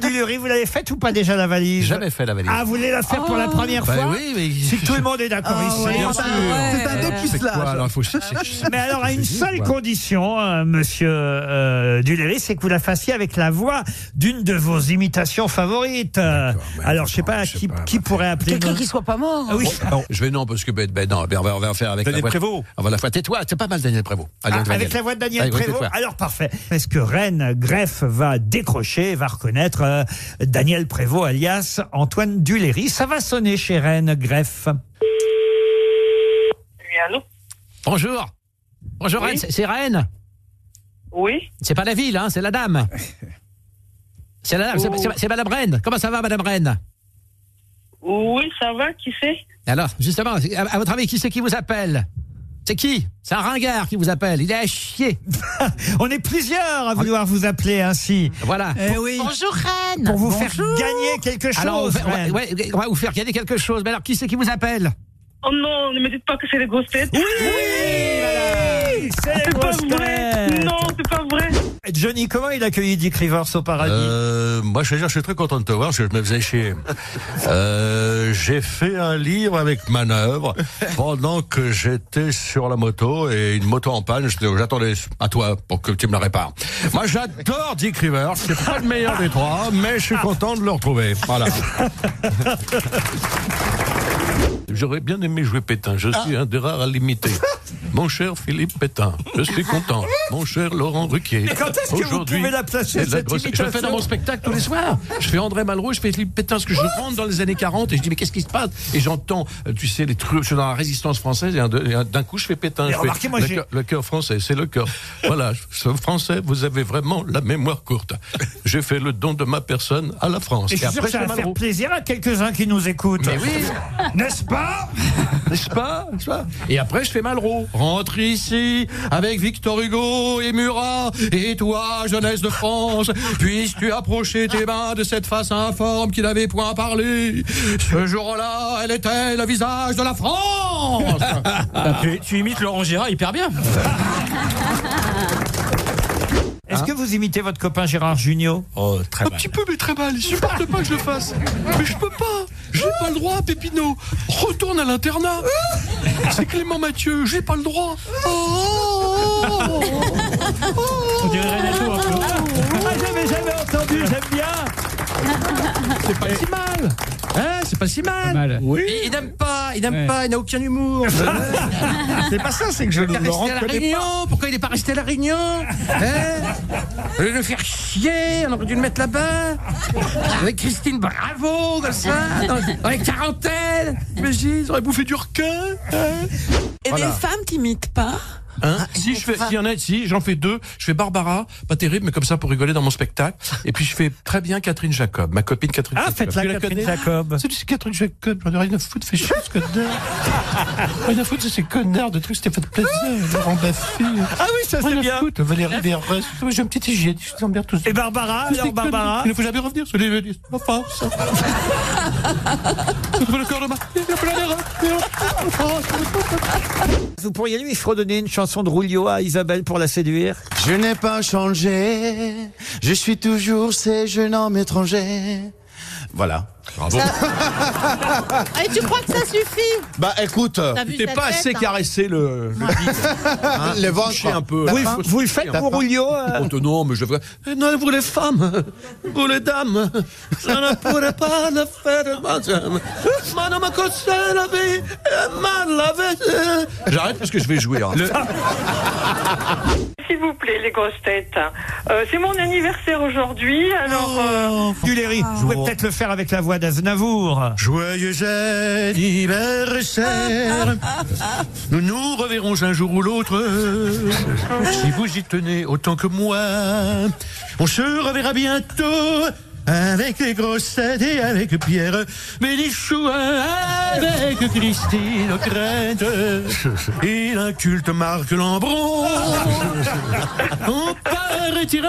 Vous, Duléry, vous l'avez faite ou pas déjà la valise? Jamais fait la valise. Ah, vous voulez la faire pour la première Bah fois oui, mais- Si tout le monde est d'accord Ah ici. ouais, Bien sûr. C'est un C'est quoi alors faut- Mais alors, à une seule condition, euh, monsieur euh, Duléry, c'est que vous la fassiez avec la voix d'une de vos imitations favorites. Euh, mais alors, je sais pas je sais qui, pas, qui bah, pourrait appeler. Quelqu'un qui soit pas mort. Ah oui. Non, je vais non parce que ben, ben non, ben, on va on va faire avec Daniel la voix. Prévost. On va la faire. Tais-toi, c'est pas mal Daniel Prévost. Allez, Ah, Daniel. avec la voix de Daniel Allez, Prévost. tais-toi. Alors parfait. Est-ce que Rennes Greff va décrocher, va reconnaître euh, Daniel Prévost alias Antoine Duléry Ça va sonner chez Rennes Greff. Oui, allô Bonjour. Bonjour Oui. Rennes, c'est- Rennes. Oui C'est pas la ville, hein, c'est la dame. C'est la dame, c'est- Oh. Madame Rennes. Comment ça va, Madame Rennes? Oui, ça va, qui c'est? Alors, justement, à, à votre avis, qui c'est qui vous appelle? C'est qui? C'est un ringard qui vous appelle. Il est à chier. On est plusieurs à vouloir vous appeler ainsi Voilà. Eh oui. Bonjour Reine. pour vous faire gagner quelque chose. Alors, on va, Rennes. ouais, ouais, on va vous faire gagner quelque chose. Mais alors, qui c'est qui vous appelle? Oh non, ne me dites pas que c'est les grosses têtes. Oui, madame, c'est les C'est pas grosses vrai têtes. Non, c'est pas vrai Johnny, comment il accueillit Dick Rivers au paradis Euh, moi, je veux dire, je suis très content de te voir, parce que je me faisais chier. Euh, j'ai fait un livre avec manœuvre pendant que j'étais sur la moto et une moto en panne. je- J'attendais à toi pour que tu me la répares. Moi, j'adore Dick Rivers. C'est pas le meilleur des trois, mais je suis content de le retrouver. Voilà. J'aurais bien aimé jouer Pétain. Je suis un des rares à l'imiter. Mon cher Philippe Pétain, je suis content. Mon cher Laurent Ruquier. quand est-ce que vous aujourd'hui, pouvez la placer, c'est de la cette grosse- Je le fais dans mon spectacle tous les soirs. Je fais André Malraux, je fais Philippe Pétain, parce que je rentre dans les années 40 et je dis mais qu'est-ce qui se passe? Et j'entends, euh, tu sais, les trucs, je suis dans la résistance française et un- et un- d'un coup je fais Pétain. Mais Je fais, moi, le, cœur, le cœur français, c'est le cœur. Voilà, ce français, vous avez vraiment la mémoire courte. J'ai fait le don de ma personne à la France. Et je suis sûr que ça va faire plaisir à quelques-uns qui nous écoutent. Mais oui, N'est-ce pas? N'est-ce pas, n'est-ce pas? Et après je fais Malraux. Rentre ici avec Victor Hugo et Murat et toi, jeunesse de France, puisses-tu approcher tes mains de cette face informe qui n'avait point parlé? Ce jour-là, elle était le visage de la France. tu, tu imites Laurent Gérard hyper bien. Est-ce que vous imitez votre copain Gérard Junior? Oh, très Un mal. petit peu, mais très mal. Il supporte pas que je le fasse. Mais je peux pas. J'ai pas le droit, Pépino. Retourne à l'internat. C'est Clément Mathieu. J'ai pas le droit. Oh. On dirait Renato un peu. Ah, j'avais jamais entendu, j'aime bien. C'est pas si mal. Hein, c'est pas si mal. mal. Oui. Il, il n'aime pas. Il n'aime Ouais. pas. Il n'a aucun humour. C'est pas ça, c'est que je Il est ne le resté à la reconnais Réunion. pas. Pourquoi il n'est pas resté à la Réunion hein? Au lieu de le faire chier, on aurait dû le mettre là-bas. Avec Christine Bravo, comme ça, dans, dans les quarantaines. Imagine, ils auraient bouffé du requin. hein? Et des femmes qui imitent pas? Hein si je fais, s'il y en a, si j'en fais deux, je fais Barbara, pas terrible, mais comme ça pour rigoler dans mon spectacle. Et puis je fais très bien Catherine Jacob, ma copine Catherine. Ah, Jacob. faites-la, Catherine Jacob. C'est c'est Catherine Jacob, j'en ai rien à foutre, fais chier ce connard. rien à foutre de ces connards de trucs, c'était fait plaisir, Laurent Baffy. Ah oui, ça c'est bien. foutre, Valérie Berrès. J'ai un petit hygiène, je vous emmerde tous. Et Barbara, alors Barbara Il ne faut jamais revenir sur les ma femme, ça. le corps de ma. Il a plein d'erreurs. Vous pourriez lui fredonner une chanson à Isabelle pour la séduire? Je n'ai pas changé, je suis toujours ce jeune homme étranger. Voilà. Bravo. Ah, Et tu crois que ça suffit Bah écoute, T'es pas tête, assez hein caressé le, le bide. Hein, les ventres. un peu. vous, vous le faites pour. Rulio euh Oh, non, mais je le ferai. Eh Non, vous les femmes, vous les dames, ça ne pourrait pas le faire, madame. A la vie, mal la vie. J'arrête parce que je vais jouer. hein. S'il vous plaît, les grosses têtes. Euh, c'est mon anniversaire aujourd'hui, alors... euh, Duléry, vous pouvez peut-être le faire avec la voix d'Aznavour. Joyeux anniversaire, nous nous reverrons un jour ou l'autre. Si vous y tenez autant que moi, on se reverra bientôt. Avec les grosses têtes et avec Pierre Bénichou, avec Christine Ockrent et l'inculte Marc Lambron. On partira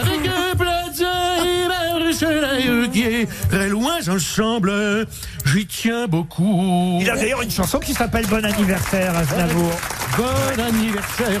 avec Plaza et Marcel très loin ensemble, j'y tiens beaucoup. Il a d'ailleurs une chanson qui s'appelle Bon anniversaire, Aznavour. Bon anniversaire.